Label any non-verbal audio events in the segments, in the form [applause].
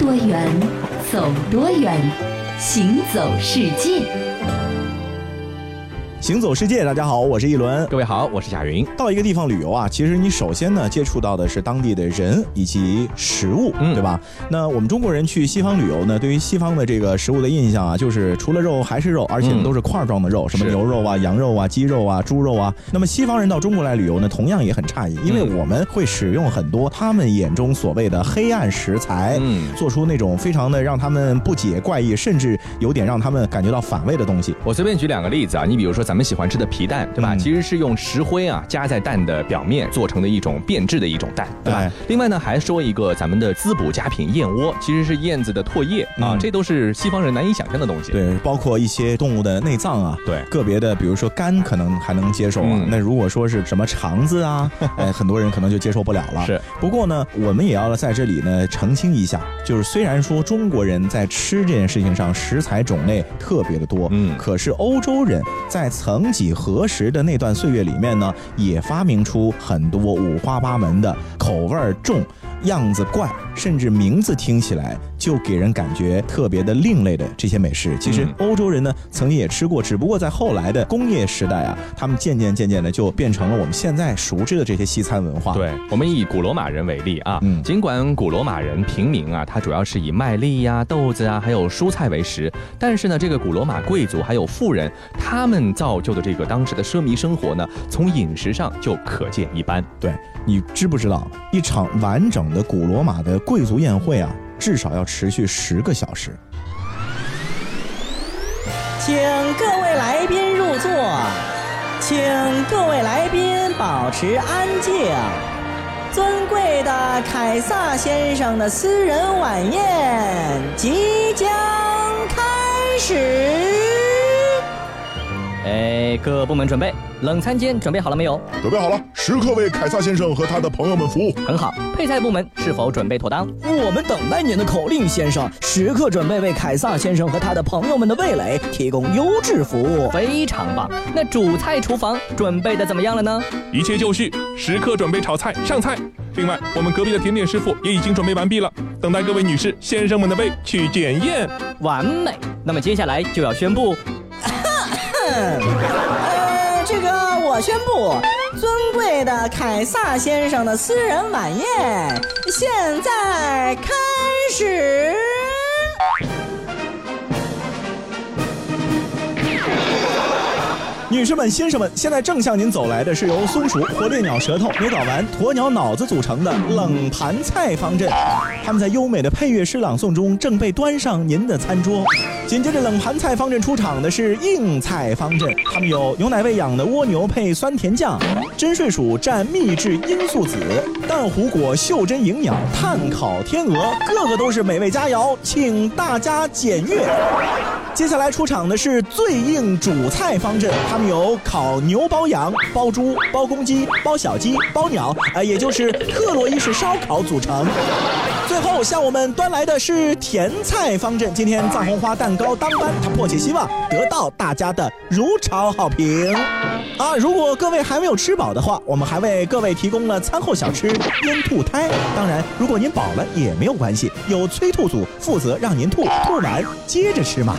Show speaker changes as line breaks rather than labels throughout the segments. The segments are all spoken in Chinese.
多远，走多远，行走世界。
行走世界，大家好，我是一轮。
各位好，我是贾云。
到一个地方旅游啊，其实你首先呢接触到的是当地的人以及食物，
嗯
对吧？那我们中国人去西方旅游呢，对于西方的这个食物的印象啊，就是除了肉还是肉，而且都是块状的肉，什么牛肉啊、羊肉啊、鸡肉啊、猪肉啊。那么西方人到中国来旅游呢，同样也很诧异，因为
嗯
我们会使用很多他们眼中所谓的黑暗食材，
嗯
做出那种非常的让他们不解、怪异，甚至有点让他们感觉到反胃的东西。
我随便举两个例子啊，你比如说咱们喜欢吃的皮蛋，对吧？
嗯
其实是用石灰啊加在蛋的表面做成的一种变质的一种蛋，对吧？
哎
另外呢，还说一个咱们的滋补佳品燕窝，其实是燕子的唾液啊，
嗯
这都是西方人难以想象的东西。
对，包括一些动物的内脏啊，
对
个别的，比如说肝可能还能接受那如果说是什么肠子啊，[laughs] 哎，很多人可能就接受不了了。
是，
不过呢，我们也要在这里呢澄清一下，就是虽然说中国人在吃这件事情上食材种类特别的多，
嗯
可是欧洲人在曾几何时的那段岁月里面呢，也发明出很多五花八门的口味儿重。样子怪，甚至名字听起来就给人感觉特别的另类的这些美食，其实
嗯
欧洲人呢曾经也吃过，只不过在后来的工业时代啊，他们渐渐渐渐的就变成了我们现在熟知的这些西餐文化。，
对，我们以古罗马人为例啊，
嗯
尽管古罗马人平民啊，他主要是以麦粒呀、豆子啊，还有蔬菜为食，但是呢，这个古罗马贵族还有富人，他们造就的这个当时的奢靡生活呢，从饮食上就可见一斑。
对你知不知道，一场完整的古罗马的贵族宴会啊，至少要持续十个小时。
请各位来宾入座，请各位来宾保持安静。尊贵的凯撒先生的私人晚宴即将开始。
哎，各部门准备，冷餐间准备好了没有？
准备好了，时刻为凯撒先生和他的朋友们服务。
很好，配菜部门是否准备妥当？
我们等待您的口令，先生，时刻准备为凯撒先生和他的朋友们的味蕾提供优质服务。
非常棒。那主菜厨房准备的怎么样了呢？
一切就绪，时刻准备炒菜上菜。另外，我们隔壁的甜点师傅也已经准备完毕了，等待各位女士、先生们的胃去检验。
完美。那么接下来就要宣布，
呃，这个我宣布，尊贵的凯撒先生的私人晚宴现在开始。
女士们、先生们，现在正向您走来的是由松鼠、火烈鸟舌头、牛睾丸、鸵鸟脑子组成的冷盘菜方阵。他们在优美的配乐诗朗诵中正被端上您的餐桌。紧接着，冷盘菜方阵出场的是硬菜方阵，他们有牛奶喂养的蜗牛配酸甜酱，真睡鼠蘸秘制罂粟籽，蛋糊果袖珍营养，炭烤天鹅，个个都是美味佳肴，请大家检阅。接下来出场的是最硬主菜方阵，他 [laughs] 有烤牛包羊、包猪、包公鸡、包小鸡、包鸟，呃，也就是特洛伊式烧烤组成。最后向我们端来的是甜菜方阵，今天藏红花蛋糕当班，他迫切希望得到大家的如潮好评。啊，如果各位还没有吃饱的话，我们还为各位提供了餐后小吃腌兔胎。当然，如果您饱了也没有关系，有催吐组负责让您吐，吐完接着吃嘛。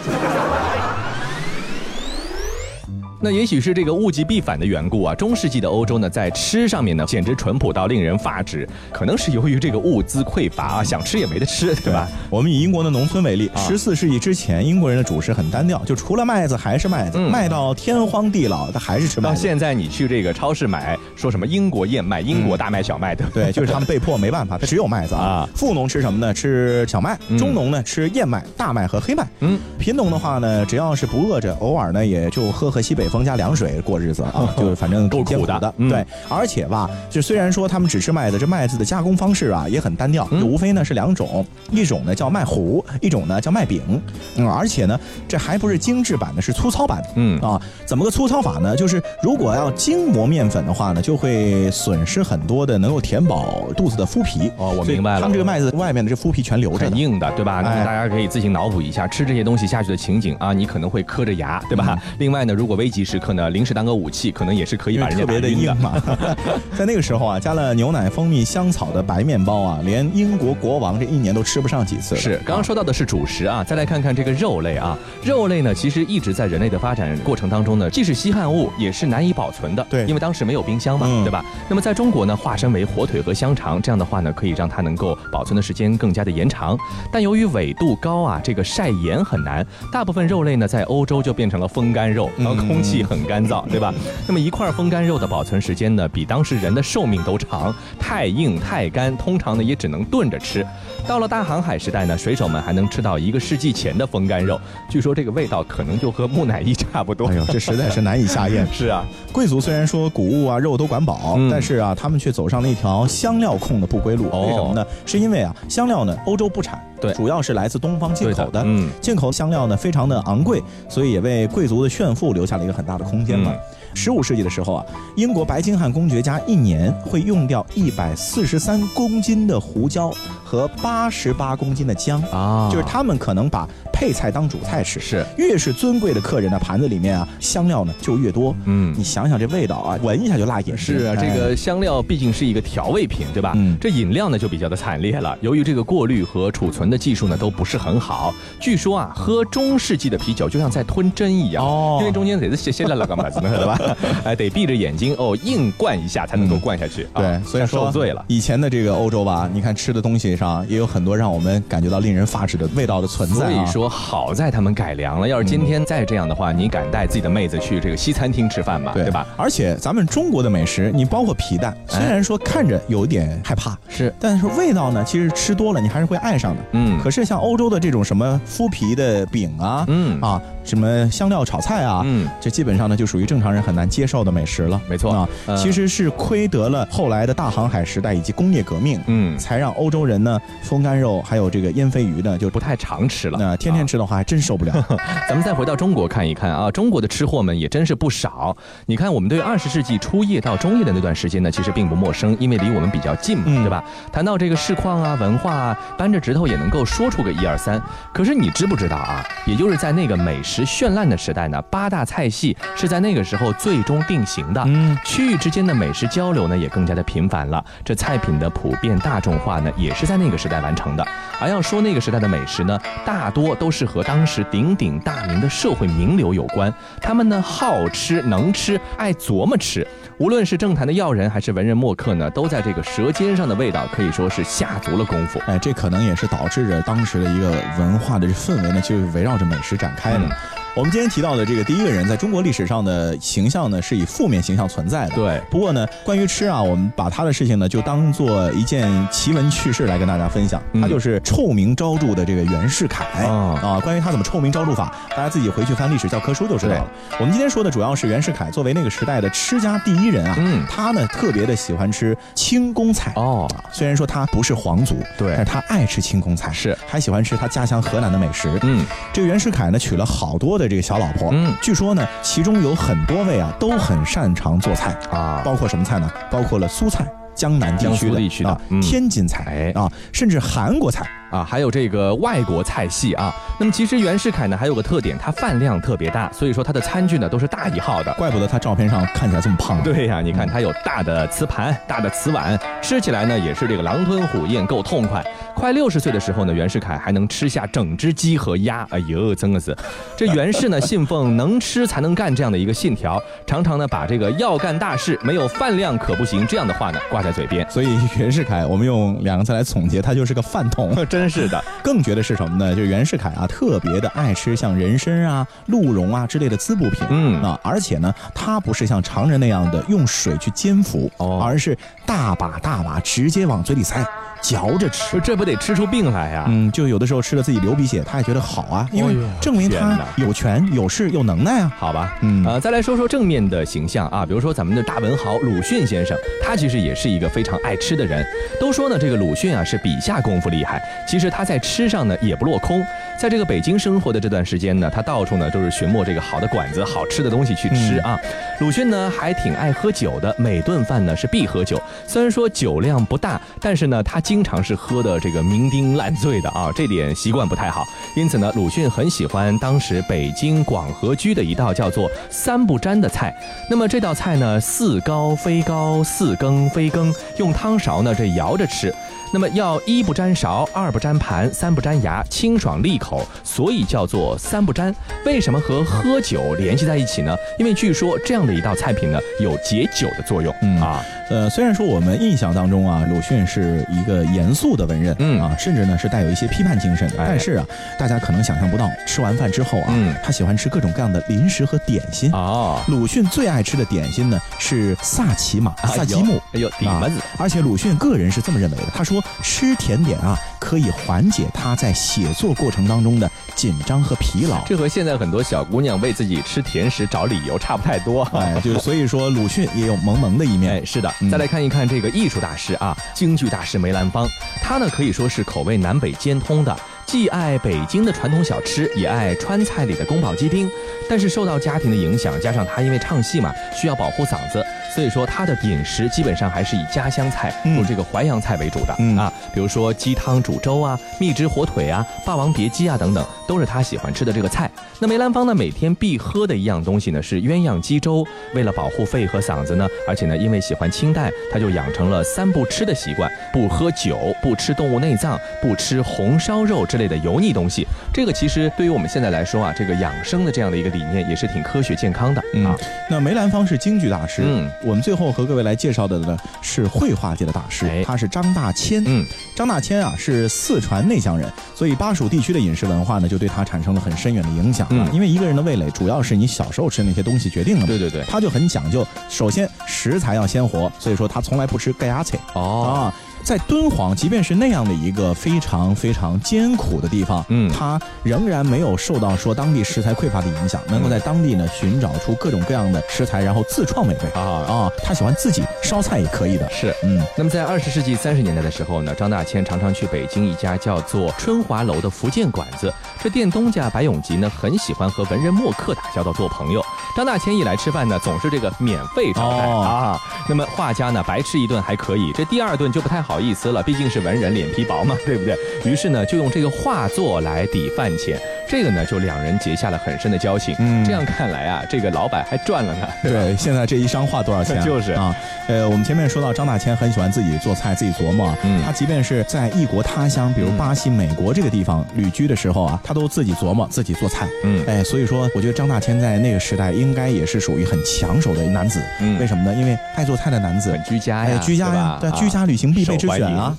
那也许是这个物极必反的缘故啊，中世纪的欧洲呢，在吃上面呢，简直淳朴到令人发指。可能是由于这个物资匮乏啊，想吃也没得吃，对吧？？
我们以英国的农村为例，
啊
十四世纪之前，英国人的主食很单调，就除了麦子还是麦子，
嗯
卖到天荒地老，他还是吃麦
到。现在你去这个超市买，说什么英国燕麦、英国大麦、小麦的，
对，就是他们被迫没办法，他只有麦子啊
啊。
富农吃什么呢？吃小麦。
嗯
中农呢吃燕麦、大麦和黑麦。
嗯，
贫农的话呢，只要是不饿着，偶尔呢也就喝喝西北风加凉水过日子啊，就是反正
够
挺
苦的嗯
对，而且吧，就虽然说他们只吃麦子，这麦子的加工方式啊也很单调，无非呢是两种，一种呢叫麦糊，一种呢叫麦饼。嗯，而且呢，这还不是精致版的，是粗糙版的。
嗯
啊，怎么个粗糙法呢？就是如果要精磨面粉的话呢，就就会损失很多的能够填饱肚子的麸皮。
哦我明白了
他们这个麦子外面的这麸皮全留着。
很硬的，对吧？大家可以自行脑补一下，吃这些东西下去的情景啊，你可能会磕着牙，对吧？另外呢，如果危急时刻呢，临时当个武器，可能也是可以把人家
别的硬嘛，[laughs] 在那个时候啊，加了牛奶、蜂蜜、香草的白面包啊，连英国国王这一年都吃不上几次。
是，刚刚说到的是主食啊，再来看看这个肉类啊，肉类呢，其实一直在人类的发展过程当中呢，既是稀罕物，也是难以保存的。
对
因为当时没有冰箱嘛，
嗯
对吧？那么在中国呢，化身为火腿和香肠，这样的话呢，可以让它能够保存的时间更加的延长。但由于纬度高啊，这个晒盐很难，大部分肉类呢，在欧洲就变成了风干肉，然后空气很干燥，对吧？那么一块风干肉的保存时间呢，比当时人的寿命都长，太硬太干，通常呢也只能炖着吃。到了大航海时代呢，水手们还能吃到一个世纪前的风干肉，据说这个味道可能就和木乃伊差不多。
哎呦，这实在是难以下咽。
是啊，
贵族虽然说谷物啊、肉都管饱，
嗯
但是啊，他们却走上了一条香料控的不归路。
哦
为什么呢？是因为啊，香料呢，欧洲不产，
对
主要是来自东方进口的。
嗯，
进口香料呢非常的昂贵，所以也为贵族的炫富留下了一个很大的空间嘛
嗯。
十五世纪的时候啊，英国白金汉公爵家一年会用掉一百四十三公斤的胡椒和八十八公斤的姜
啊
就是他们可能把配菜当主菜吃。
是，
越是尊贵的客人呢盘子里面啊，香料呢就越多。
嗯
你想想这味道啊，闻一下就辣眼睛。
是啊，
哎
这个香料毕竟是一个调味品，对吧？
嗯
这饮料呢就比较的惨烈了，由于这个过滤和储存的技术呢都不是很好，据说啊，喝中世纪的啤酒就像在吞针一样，
哦
因为中间得是歇歇了了干嘛子呢，对吧？[laughs] 哎，得闭着眼睛哦，硬灌一下才能够灌下去。
对，所以说
受罪了。
以前的这个欧洲吧，你看吃的东西上也有很多让我们感觉到令人发指的味道的存在、啊。
所以说，好在他们改良了。要是今天再这样的话，你敢带自己的妹子去这个西餐厅吃饭吗？对吧？？
而且咱们中国的美食，你包括皮蛋，虽然说看着有点害怕，
是，
但是味道呢，其实吃多了你还是会爱上的。
嗯
可是像欧洲的这种什么麸皮的饼啊，
嗯
啊，什么香料炒菜啊，
嗯
这基本上呢就属于正常人很难接受的美食了。
没错
啊，
呃
其实是亏得了后来的大航海时代以及工业革命，
嗯，
才让欧洲人呢风干肉还有这个腌飞鱼呢就
不太常吃了。
那天天吃的话还真受不了。[laughs]
咱们再回到中国看一看啊，中国的吃货们也真是不少。你看，我们对二十世纪初叶到中叶的那段时间呢，其实并不陌生，因为离我们比较近嘛，
嗯
对吧？谈到这个市况啊、文化啊，扳着指头也能够说出个一二三。可是你知不知道啊？也就是在那个美食绚烂的时代呢，八大菜系是在那个时候最终定型的。
嗯，
区域之间的美食交流呢，也更加的频繁了。这菜品的普遍大众化呢，也是在那个时代完成的。而要说那个时代的美食呢，大多都是和当时鼎鼎大名的社会名流有关。他们呢好吃、能吃、爱琢磨吃。无论是政坛的要人，还是文人墨客呢，都在这个舌尖上的味道可以说是下足了功夫。
哎，这可能也是导致着当时的一个文化的氛围呢，就是围绕着美食展开的。
嗯
我们今天提到的这个第一个人，在中国历史上的形象呢，是以负面形象存在的。
对
不过呢，关于吃啊，我们把他的事情呢，就当做一件奇闻趣事来跟大家分享。
嗯
他就是臭名昭著的这个袁世凯、
哦
啊。关于他怎么臭名昭著法，大家自己回去翻历史教科书就知道了。我们今天说的主要是袁世凯作为那个时代的吃家第一人啊，
嗯
他呢特别的喜欢吃清宫菜。
哦，
虽然说他不是皇族，
对
但是他爱吃清宫菜，
是
还喜欢吃他家乡河南的美食。
嗯，
这个袁世凯呢娶了好多的这个小老婆，
嗯
据说呢其中有很多位啊都很擅长做菜，
啊，
包括什么菜呢？包括了苏菜。江南地
江
区的
地区的
啊，
嗯
天津菜
哎
啊，甚至韩国菜，
啊，还有这个外国菜系啊。那么其实袁世凯呢还有个特点，他饭量特别大，所以说他的餐具呢都是大一号的。
怪不得他照片上看起来这么胖。
对呀、你看他有大的瓷盘、大的瓷碗，吃起来呢也是这个狼吞虎咽，够痛快。快六十岁的时候呢，袁世凯还能吃下整只鸡和鸭，哎呦，真的是。这袁氏呢信奉能吃才能干这样的一个信条，常常呢把这个要干大事没有饭量可不行这样的话呢挂在嘴边。
所以袁世凯，我们用两个字来总结，他就是个饭桶。
真是的，
更觉得是什么呢？就是袁世凯啊，特别的爱吃像人参啊、鹿茸啊之类的滋补品。
嗯
啊，而且呢，他不是像常人那样的用水去煎服，
哦
而是大把大把直接往嘴里塞，嚼着吃。
这不得吃出病来呀、
嗯，就有的时候吃了自己流鼻血，他也觉得好啊，因为证明他有权有势有能耐啊。
好吧，
嗯
呃，再来说说正面的形象啊，比如说咱们的大文豪鲁迅先生，他其实也是一个非常爱吃的人。都说呢，这个鲁迅啊是笔下功夫厉害，其实他在吃上呢也不落空。在这个北京生活的这段时间呢，他到处呢都是寻摸这个好的馆子、好吃的东西去吃啊。鲁迅呢还挺爱喝酒的，每顿饭呢是必喝酒。虽然说酒量不大，但是呢他经常是喝的这个酩酊烂醉的啊，这点习惯不太好。因此呢，鲁迅很喜欢当时北京广和居的一道叫做“三不沾”的菜。那么这道菜呢，似高非高，似羹非羹，用汤勺呢这摇着吃。那么要一不沾勺，二不沾盘，三不沾牙，清爽利口，所以叫做三不沾。为什么和喝酒联系在一起呢？因为据说这样的一道菜品呢，有解酒的作用。
嗯
啊，
呃，虽然说我们印象当中啊，鲁迅是一个严肃的文人，
嗯
啊，甚至呢是带有一些批判精神的，
哎
但是啊，大家可能想象不到，吃完饭之后啊，
嗯
他喜欢吃各种各样的零食和点心。
哦，
鲁迅最爱吃的点心呢是萨其马、萨其木。
哎呦，底
啊
子，
而且鲁迅个人是这么认为的，他说吃甜点啊可以缓解他在写作过程当中的紧张和疲劳。
这和现在很多小姑娘为自己吃甜食找理由差不太多。
哎，就所以说鲁迅也有萌萌的一面。
哎，是的，
嗯
再来看一看这个艺术大师啊，京剧大师梅兰芳，他呢可以说是口味南北兼通的，既爱北京的传统小吃，也爱川菜里的宫保鸡丁。但是受到家庭的影响，加上他因为唱戏嘛，需要保护嗓子，所以说他的饮食基本上还是以家乡菜
嗯
或者这个淮扬菜为主的、
嗯
啊，比如说鸡汤煮粥啊、蜜汁火腿啊、霸王别姬啊等等，都是他喜欢吃的这个菜。那梅兰芳呢，每天必喝的一样东西呢是鸳鸯鸡粥。为了保护肺和嗓子呢，而且呢，因为喜欢清淡，他就养成了三不吃的习惯：不喝酒，不吃动物内脏，不吃红烧肉之类的油腻东西。这个其实对于我们现在来说啊，这个养生的这样的一个理念也是挺科学健康的
嗯
啊。
那梅兰芳是京剧大师，
嗯，
我们最后和各位来介绍的呢是绘画界的大师，
哎
他是张大千。
嗯，
张大千啊是四川内江人，所以巴蜀地区的饮食文化呢就对他产生了很深远的影响啊。
嗯
因为一个人的味蕾主要是你小时候吃那些东西决定的嘛。
对对对，
他就很讲究，首先食材要鲜活，所以说他从来不吃盖牙菜
哦，
啊。在敦煌，即便是那样的一个非常非常艰苦的地方，
嗯
他仍然没有受到说当地食材匮乏的影响，能够在当地呢寻找出各种各样的食材，然后自创美味
啊
啊。他喜欢自己烧菜也可以的，
是。
嗯
那么在二十世纪三十年代的时候呢，张大千常常去北京一家叫做春华楼的福建馆子。这店东家白永吉呢，很喜欢和文人墨客打交道做朋友。张大千一来吃饭呢，总是这个免费招待、
哦
啊。那么画家呢，白吃一顿还可以，这第二顿就不太好好意思了，毕竟是文人，脸皮薄嘛，对不对？于是呢，就用这个画作来抵饭钱。这个呢，就两人结下了很深的交情。
嗯
这样看来啊，这个老板还赚了呢。
对，现在这一张画多少钱啊？[laughs]
就是
啊，呃，我们前面说到张大千很喜欢自己做菜，自己琢磨啊。
嗯
他即便是在异国他乡，比如
嗯
巴西、美国这个地方旅居的时候啊，他都自己琢磨，自己做菜。
嗯
哎，所以说，我觉得张大千在那个时代应该也是属于很抢手的男子。
嗯
为什么呢？因为爱做菜的男子
很，居家呀，
哎，居家呀
对，
对，
啊
居家旅行必备之选啊。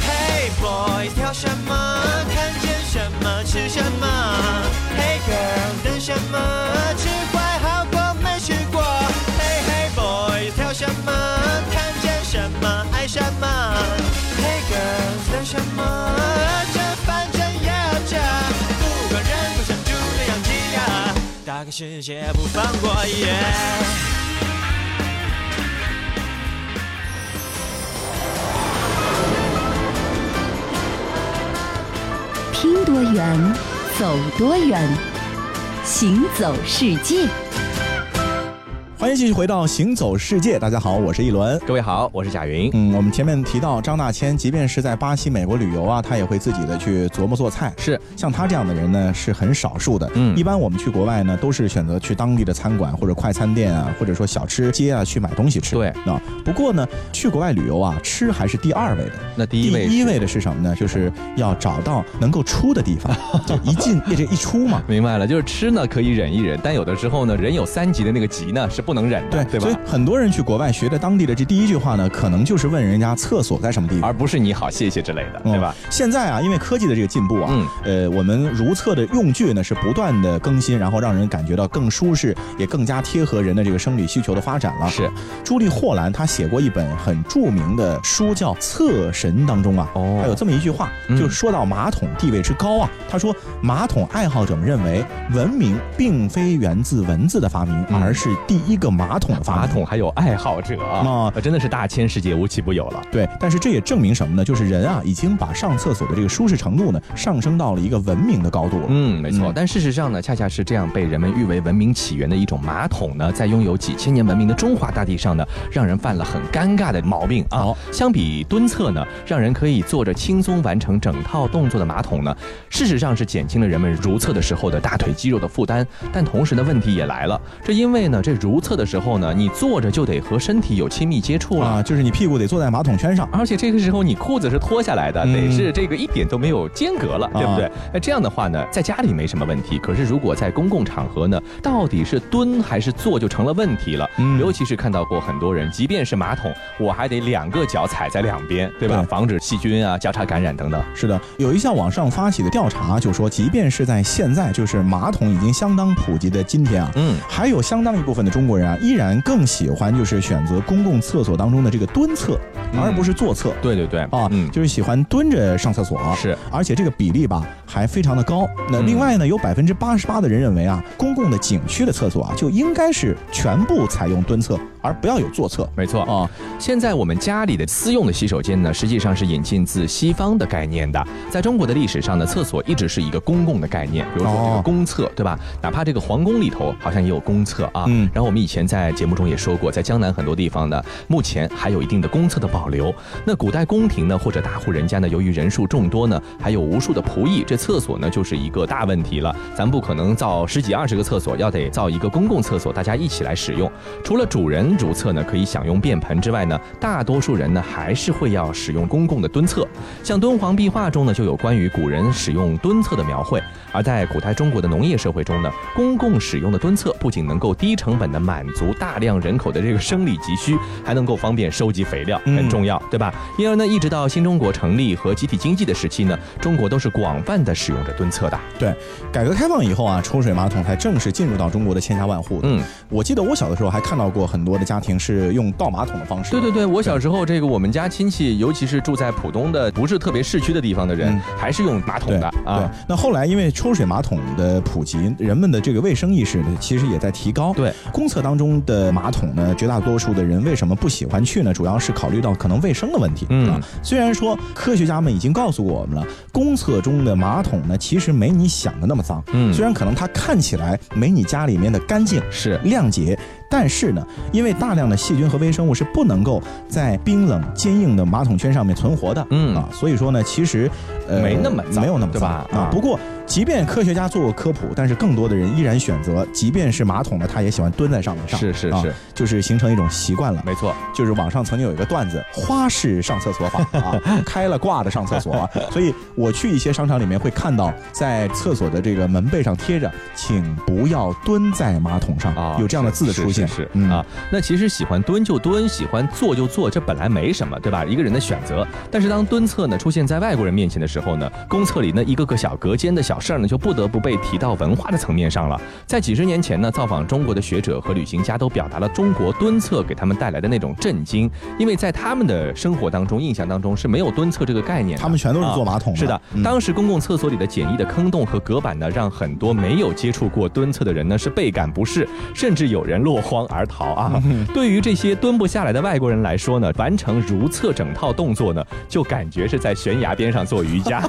Hey boy，挑什么？什么？吃坏好过没吃过。Hey hey boy，挑什么？看见什么爱什么？Hey girl，等什么？这反正也要这，不管人不想猪的养鸡呀，大开世界不放过耶。
听多远，走多远，行走世界。
欢迎继续回到《行走世界》，大家好，我是一轮。
各位好，我是贾云。
嗯，我们前面提到张大千，即便是在巴西、美国旅游啊，他也会自己的去琢磨做菜。
是
像他这样的人呢，是很少数的。
嗯
一般我们去国外呢，都是选择去当地的餐馆或者快餐店啊，或者说小吃街啊去买东西吃。
对
啊。不过呢，去国外旅游啊，吃还是第二位的。
那第一位
第一位的是什么呢？[laughs] 就是要找到能够出的地方，就一进 [laughs] 这一出嘛。
明白了，就是吃呢可以忍一忍，但有的时候呢，人有三急的那个急呢是不能忍的，对吧
所以？很多人去国外学的当地的这第一句话呢，可能就是问人家厕所在什么地方。
而不是你好谢谢之类的，对吧？
嗯现在啊，因为科技的这个进步啊，
嗯
呃，我们如厕的用具呢是不断的更新，然后让人感觉到更舒适，也更加贴合人的这个生理需求的发展了。
是，
朱莉霍兰她写过一本很著名的书，叫《厕神》当中啊，
哦
还有这么一句话，
嗯
就说到马桶地位之高啊，他说马桶爱好者们认为，文明并非源自文字的发明，
嗯
而是第一个。马桶的发明。
马桶还有爱好者啊，
啊
真的是大千世界无奇不有了。
对，但是这也证明什么呢？就是人啊，已经把上厕所的这个舒适程度呢，上升到了一个文明的高度了。
嗯，没错。
嗯
但事实上呢，恰恰是这样被人们誉为文明起源的一种马桶呢，在拥有几千年文明的中华大地上呢，让人犯了很尴尬的毛病啊。
好
相比蹲厕呢，让人可以坐着轻松完成整套动作的马桶呢，事实上是减轻了人们如厕的时候的大腿肌肉的负担。但同时呢，问题也来了，这因为呢，这如厕的时候呢，你坐着就得和身体有亲密接触了。
啊，就是你屁股得坐在马桶圈上。
而且这个时候你裤子是脱下来的，
嗯
得是这个一点都没有间隔了，对不对
啊？
那这样的话呢，在家里没什么问题，可是如果在公共场合呢，到底是蹲还是坐就成了问题了。
嗯
尤其是看到过很多人，即便是马桶，我还得两个脚踩在两边，对吧？
对
防止细菌啊交叉感染等等。
是的，有一项网上发起的调查就说，即便是在现在，就是马桶已经相当普及的今天啊，
嗯，
还有相当一部分的中国人啊，依然更喜欢就是选择公共厕所当中的这个蹲厕，
嗯
而不是坐厕。
对对对，
啊，
嗯，
就是喜欢蹲着上厕所，
是，
而且这个比例吧还非常的高。那
嗯
另外呢，有百分之八十八的人认为啊，公共的景区的厕所啊就应该是全部采用蹲厕，而不要有坐厕。
没错
啊，
现在我们家里的私用的洗手间呢，实际上是引进自西方的概念的。在中国的历史上呢，厕所一直是一个公共的概念，比如说这
哦
个公厕，对吧？哪怕这个皇宫里头好像也有公厕啊。
嗯
然后我们以前在节目中也说过，在江南很多地方呢，目前还有一定的公厕的保留。那古代宫廷呢，或者大户人家呢，由于人数众多呢，还有无数的仆役，这厕所呢就是一个大问题了。咱不可能造十几二十个厕所，要得造一个公共厕所，大家一起来使用。除了主人如厕呢可以享用便盆之外呢，大多数人呢还是会要使用公共的蹲厕。像敦煌壁画中呢就有关于古人使用蹲厕的描绘。而在古代中国的农业社会中呢，公共使用的蹲厕不仅能够低成本的满足大量人口的这个生理急需，还能够方便收集肥料，
嗯
很重要，对吧？因而呢，一直到新中国成立和集体经济的时期呢，中国都是广泛的使用着蹲厕的。
对，改革开放以后啊，抽水马桶才正式进入到中国的千家万户。
嗯，
我记得我小的时候还看到过很多的家庭是用倒马桶的方式。
对对对，我小时候这个我们家亲戚，尤其是住在浦东的不是特别市区的地方的人，
嗯
还是用马桶
对
的啊。
对，那后来因为抽水马桶的普及，人们的这个卫生意识呢，其实也在提高。
对，
公厕当中的马桶呢，绝大多数的人为什么不喜欢去呢？主要是考虑到可能卫生的问题。
嗯
啊，虽然说科学家们已经告诉过我们了，公厕中的马桶呢，其实没你想的那么脏。
嗯
虽然可能它看起来没你家里面的干净
是
亮洁。但是呢，因为大量的细菌和微生物是不能够在冰冷坚硬的马桶圈上面存活的，
嗯
啊，所以说呢，其实呃
没那么脏
没有那么脏
对吧啊
啊。不过，即便科学家做过科普，但是更多的人依然选择，即便是马桶呢，他也喜欢蹲在上面上，啊
是是是，
就是形成一种习惯了。
没错。
就是网上曾经有一个段子，花式上厕所法 [laughs] 啊，开了挂的上厕所啊，所以我去一些商场里面会看到，在厕所的这个门背上贴着“请不要蹲在马桶上”，
啊，
有这样的字的出现，
是是
嗯
啊。那其实喜欢蹲就蹲，喜欢坐就坐，这本来没什么，对吧？一个人的选择。但是当蹲厕呢出现在外国人面前的时候呢，公厕里那一个个小隔间的小事儿呢，就不得不被提到文化的层面上了。在几十年前呢，造访中国的学者和旅行家都表达了中国蹲厕给他们带来的那种震惊，因为在他们的生活当中、印象当中是没有蹲厕这个概念的。
他们全都是坐马桶的。
是的，
嗯
当时公共厕所里的简易的坑洞和隔板呢，让很多没有接触过蹲厕的人呢是倍感不适，甚至有人落荒而逃啊。
嗯
对于这些蹲不下来的外国人来说呢，完成如厕整套动作呢，就感觉是在悬崖边上做瑜伽。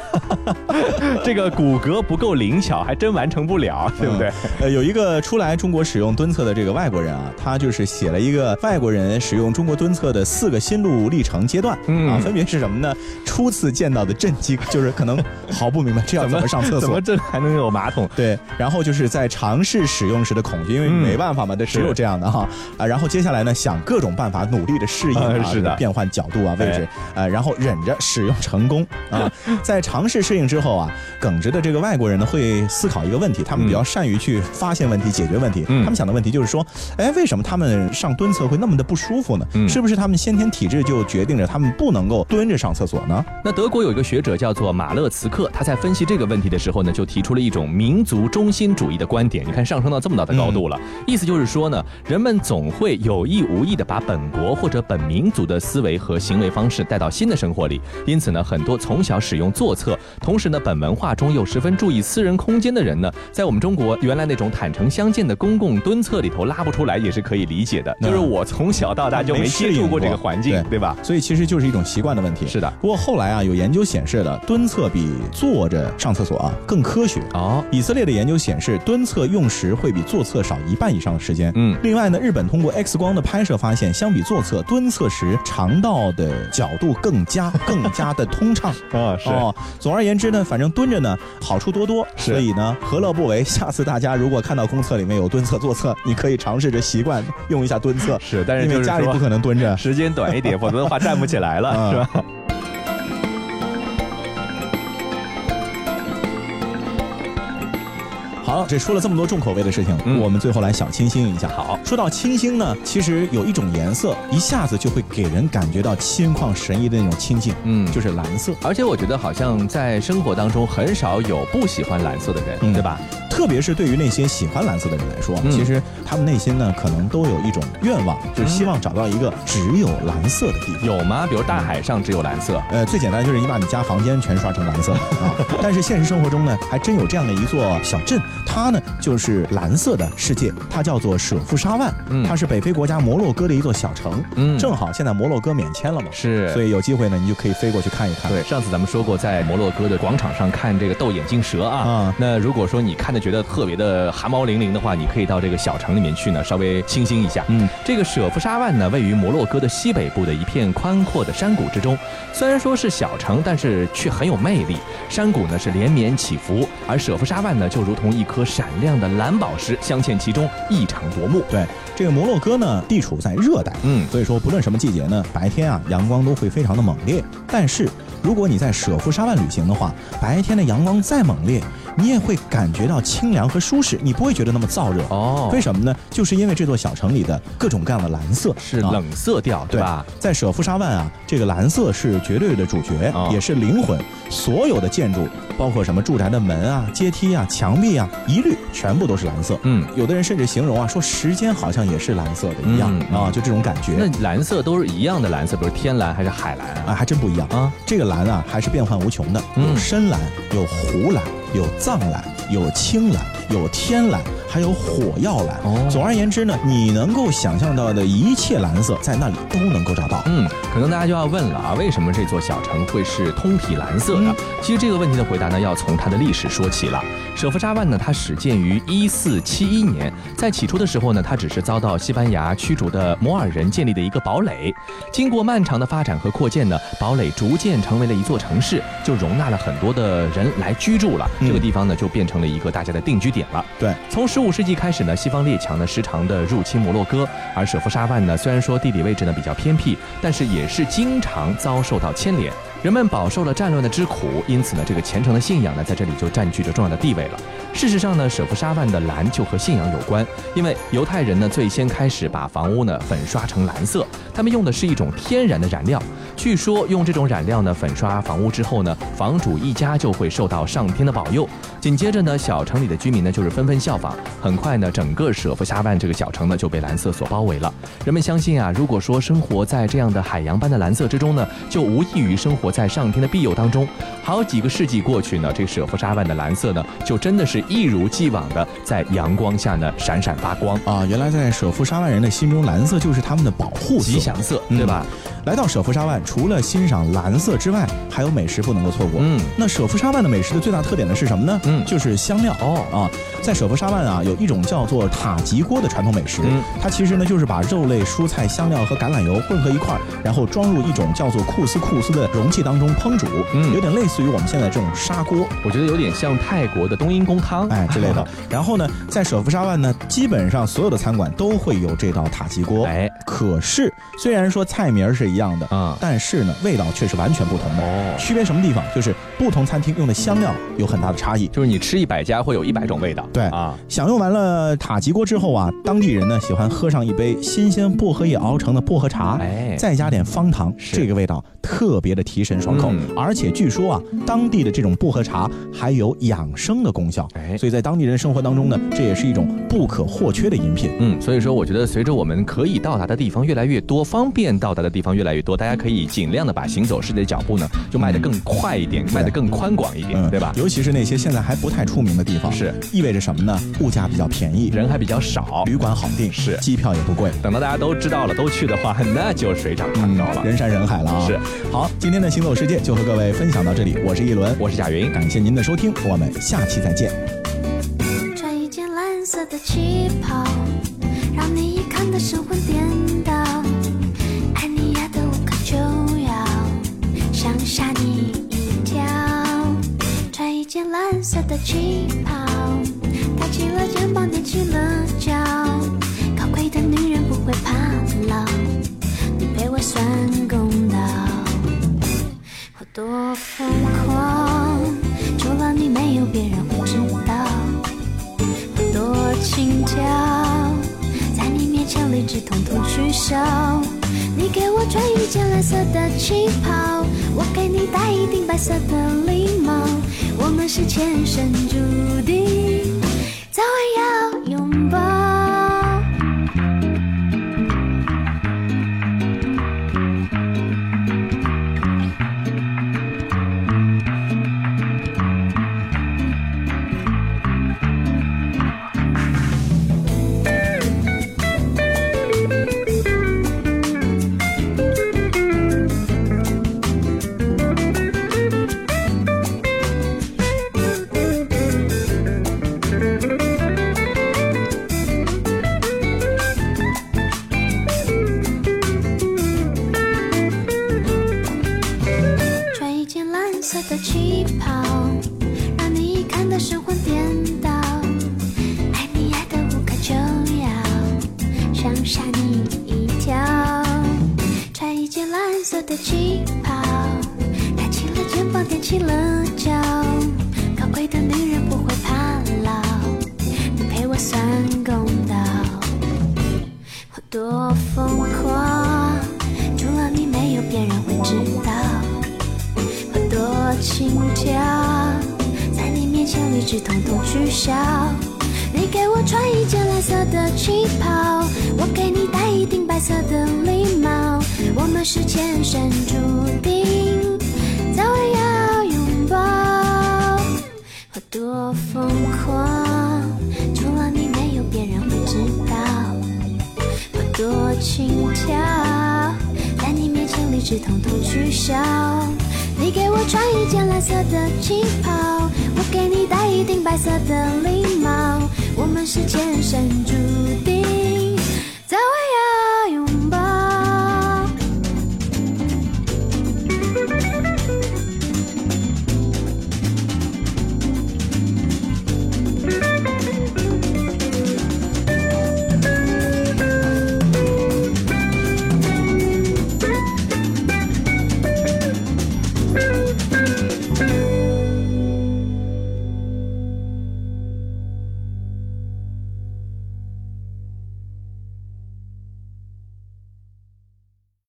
[laughs] 这个骨骼不够灵巧，还真完成不了，对不对？
呃，有一个出来中国使用蹲厕的这个外国人啊，他就是写了一个外国人使用中国蹲厕的四个心路历程阶段，
嗯
啊，分别是什么呢？初次见到的震惊，就是可能毫不明白这要怎么上厕所
怎么。这还能有马桶？
对，然后就是在尝试使用时的恐惧，因为
嗯
没办法嘛，这只有
是
这样的哈啊。然后接下来呢，想各种办法努力的适应 [laughs]
是的
变换角度啊、位置，啊，然后忍着使用成功啊。在尝试适应之后啊，耿直的这个外国人呢会思考一个问题，他们
嗯
比较善于去发现问题、解决问题。
嗯
他们想的问题就是说，哎，为什么他们上蹲厕会那么的不舒服呢？
嗯
是不是他们先天体质就决定着他们不能够蹲着上厕所呢？
那德国有一个学者叫做马勒茨克，他在分析这个问题的时候呢，就提出了一种民族中心主义的观点。你看上升到这么大的高度了，意思就是说呢，人们总会有意无意的把本国或者本民族的思维和行为方式带到新的生活里，因此呢，很多从小使用坐厕，同时呢，本文化中又十分注意私人空间的人呢，在我们中国原来那种坦诚相见的公共蹲厕里头拉不出来，也是可以理解的。
嗯
就是我从小到大就没接触过这个环境，
对
对吧？
所以其实就是一种习惯的问题。
是的
不过后来啊，有研究显示了，蹲厕比坐着上厕所啊更科学。
哦，
以色列的研究显示，蹲厕用时会比坐厕少一半以上的时间。
嗯
另外呢，日本通过 X 光的拍摄发现，相比坐厕，蹲厕时肠道的角度更加 [laughs] 更加的通畅。[laughs]
啊
哦，总而言之呢，反正蹲着呢好处多多，
是
所以呢，何乐不为？下次大家如果看到公厕里面有蹲厕、坐厕，你可以尝试着习惯用一下蹲厕，[laughs]
是，但是是
因为家里不可能蹲着。
时间短一点，否则的话站不起来了，
嗯
是吧？
好，这说了这么多重口味的事情，
嗯
我们最后来小清新一下。
好，
说到清新呢，其实有一种颜色，一下子就会给人感觉到心旷神怡的那种清静，
嗯
就是蓝色。
而且我觉得好像在生活当中很少有不喜欢蓝色的人，
嗯
对吧？
特别是对于那些喜欢蓝色的人来说，
嗯
其实他们内心呢，可能都有一种愿望，就是希望找到一个只有蓝色的地方。
有吗？比如大海上只有蓝色，
呃，最简单就是你把你家房间全刷成蓝色啊。[laughs] 但是现实生活中呢，还真有这样的一座小镇，它呢就是蓝色的世界，它叫做舍夫沙万，
嗯
它是北非国家摩洛哥的一座小城。
嗯
正好现在摩洛哥免签了嘛，
是
所以有机会呢，你就可以飞过去看一看。
对，上次咱们说过，在摩洛哥的广场上看这个斗眼镜蛇啊。
啊
那如果说你看的觉得特别的汗毛淋漓的话，你可以到这个小城里面去呢，稍微清新一下。
嗯，
这个舍夫沙万呢，位于摩洛哥的西北部的一片宽阔的山谷之中。虽然说是小城，但是却很有魅力。山谷呢是连绵起伏，而舍夫沙万呢就如同一颗闪亮的蓝宝石，镶嵌其中，异常夺目。
对，这个摩洛哥呢，地处在热带，
嗯
所以说不论什么季节呢，白天啊阳光都会非常的猛烈。但是如果你在舍夫沙万旅行的话，白天的阳光再猛烈，你也会感觉到清凉和舒适，你不会觉得那么燥热。
哦
为什么呢？就是因为这座小城里的各种各样的蓝色啊
是冷色调，对
对
吧？？
在舍夫沙万啊，这个蓝色是绝对的主角，
哦
也是灵魂。所有的建筑，包括什么住宅的门啊、阶梯啊、墙壁啊，一律全部都是蓝色。
嗯，
有的人甚至形容啊，说时间好像也是蓝色的一样、
嗯
啊，就这种感觉。
那蓝色都是一样的蓝色，比如天蓝还是海蓝啊？
啊，还真不一样
啊！
这个蓝啊，还是变幻无穷的，
嗯
有深蓝，有湖蓝，有藏蓝，有青蓝，有天蓝，还有火药蓝。
哦
总而言之呢，你能够想象到的一切蓝色，在那里都能够找到。
嗯，可能大家就要问了啊，为什么这座小城会是通体蓝色的？
嗯
其实这个问题的回答呢，要从它的历史说起了。舍夫沙万呢，它始建于一四七一年，在起初的时候呢，它只是遭到西班牙驱逐的摩尔人建立的一个堡垒。经过漫长的发展和扩建呢，堡垒逐渐成为了一座城市，就容纳了很多的人来居住了。
嗯
这个地方呢，就变成了一个大家的定居点了。
对，
从十五世纪开始呢，西方列强呢时常的入侵摩洛哥，而舍夫沙万呢，虽然说地理位置呢比较偏僻，但是也是经常遭受到牵连。人们饱受了战乱的之苦，因此呢，这个虔诚的信仰呢，在这里就占据着重要的地位了。事实上呢，舍夫沙万的蓝就和信仰有关，因为犹太人呢最先开始把房屋呢粉刷成蓝色，他们用的是一种天然的染料。据说用这种染料呢粉刷房屋之后呢，房主一家就会受到上天的保佑。紧接着呢，小城里的居民呢就是纷纷效仿，很快呢，整个舍夫沙万这个小城呢就被蓝色所包围了。人们相信啊，如果说生活在这样的海洋般的蓝色之中呢，就无异于生活在上天的庇佑当中。好几个世纪过去呢，这舍夫沙万的蓝色呢，就真的是一如既往的在阳光下呢闪闪发光，
啊，原来在舍夫沙万人的心中，蓝色就是他们的保护色
吉祥色，对吧？
来到舍夫沙万，除了欣赏蓝色之外，还有美食不能够错过。
嗯
那舍夫沙万的美食的最大特点呢是什么呢？
嗯
就是香料。
哦
啊，在舍夫沙万啊，有一种叫做塔吉锅的传统美食。
嗯
它其实呢就是把肉类、蔬菜、香料和橄榄油混合一块儿，然后装入一种叫做库斯库斯的容器当中烹煮，
嗯
有点类似于我们现在这种砂锅。
我觉得有点像泰国的冬阴功汤，
哎之类的。然后呢，在舍夫沙万呢，基本上所有的餐馆都会有这道塔吉锅。
哎，
可是虽然说菜名是一样的，
啊
但是呢，味道却是完全不同的。
哦
区别什么地方？就是不同餐厅用的香料有很大的差异。
就是你吃一百家会有一百种味道，
对
啊，
享用完了塔吉锅之后啊，当地人呢喜欢喝上一杯新鲜薄荷叶熬成的薄荷茶，
哎。
再加点方糖，这个味道特别的提神爽口，
嗯。
而且据说啊，当地的这种薄荷茶还有养生的功效，
哎。
所以在当地人生活当中呢，这也是一种不可或缺的饮品。
嗯，所以说我觉得随着我们可以到达的地方越来越多，方便到达的地方越来越多，大家可以尽量的把行走世界的脚步呢，就迈得更快一点，迈得更宽广一点，对吧？
尤其是那些现在还不太出名的地方，
是
意味着什么呢？物价比较便宜，
人还比较少，
旅馆好订，
是
机票也不贵。
等到大家都知道了，都去的话，那就水涨船高了。
人山人海了啊！
是，
好，今天的行走世界就和各位分享到这里，我是一轮，
我是贾云，
感谢您的收听，我们下期再见。
穿一件蓝色的旗袍，让你一看得神魂颠件蓝色的旗袍，抬起了肩膀，踮起了脚。高贵的女人不会怕老，你陪我算公道。我多疯狂，除了你没有别人会知道。我多轻佻，理智统统取消。你给我穿一件蓝色的旗袍，我给你戴一顶白色的礼帽。我们是前生注定，早晚要色的旗袍，取消。你给我穿一件蓝色的旗袍，我给你戴一顶白色的礼帽。我们是前生注定，早晚要拥抱。我多疯狂，除了你没有别人会知道。我多轻佻，在你面前理智统统取消。你给我穿一件蓝色的旗袍，我给你戴一顶白色的礼帽。我们是前生注定，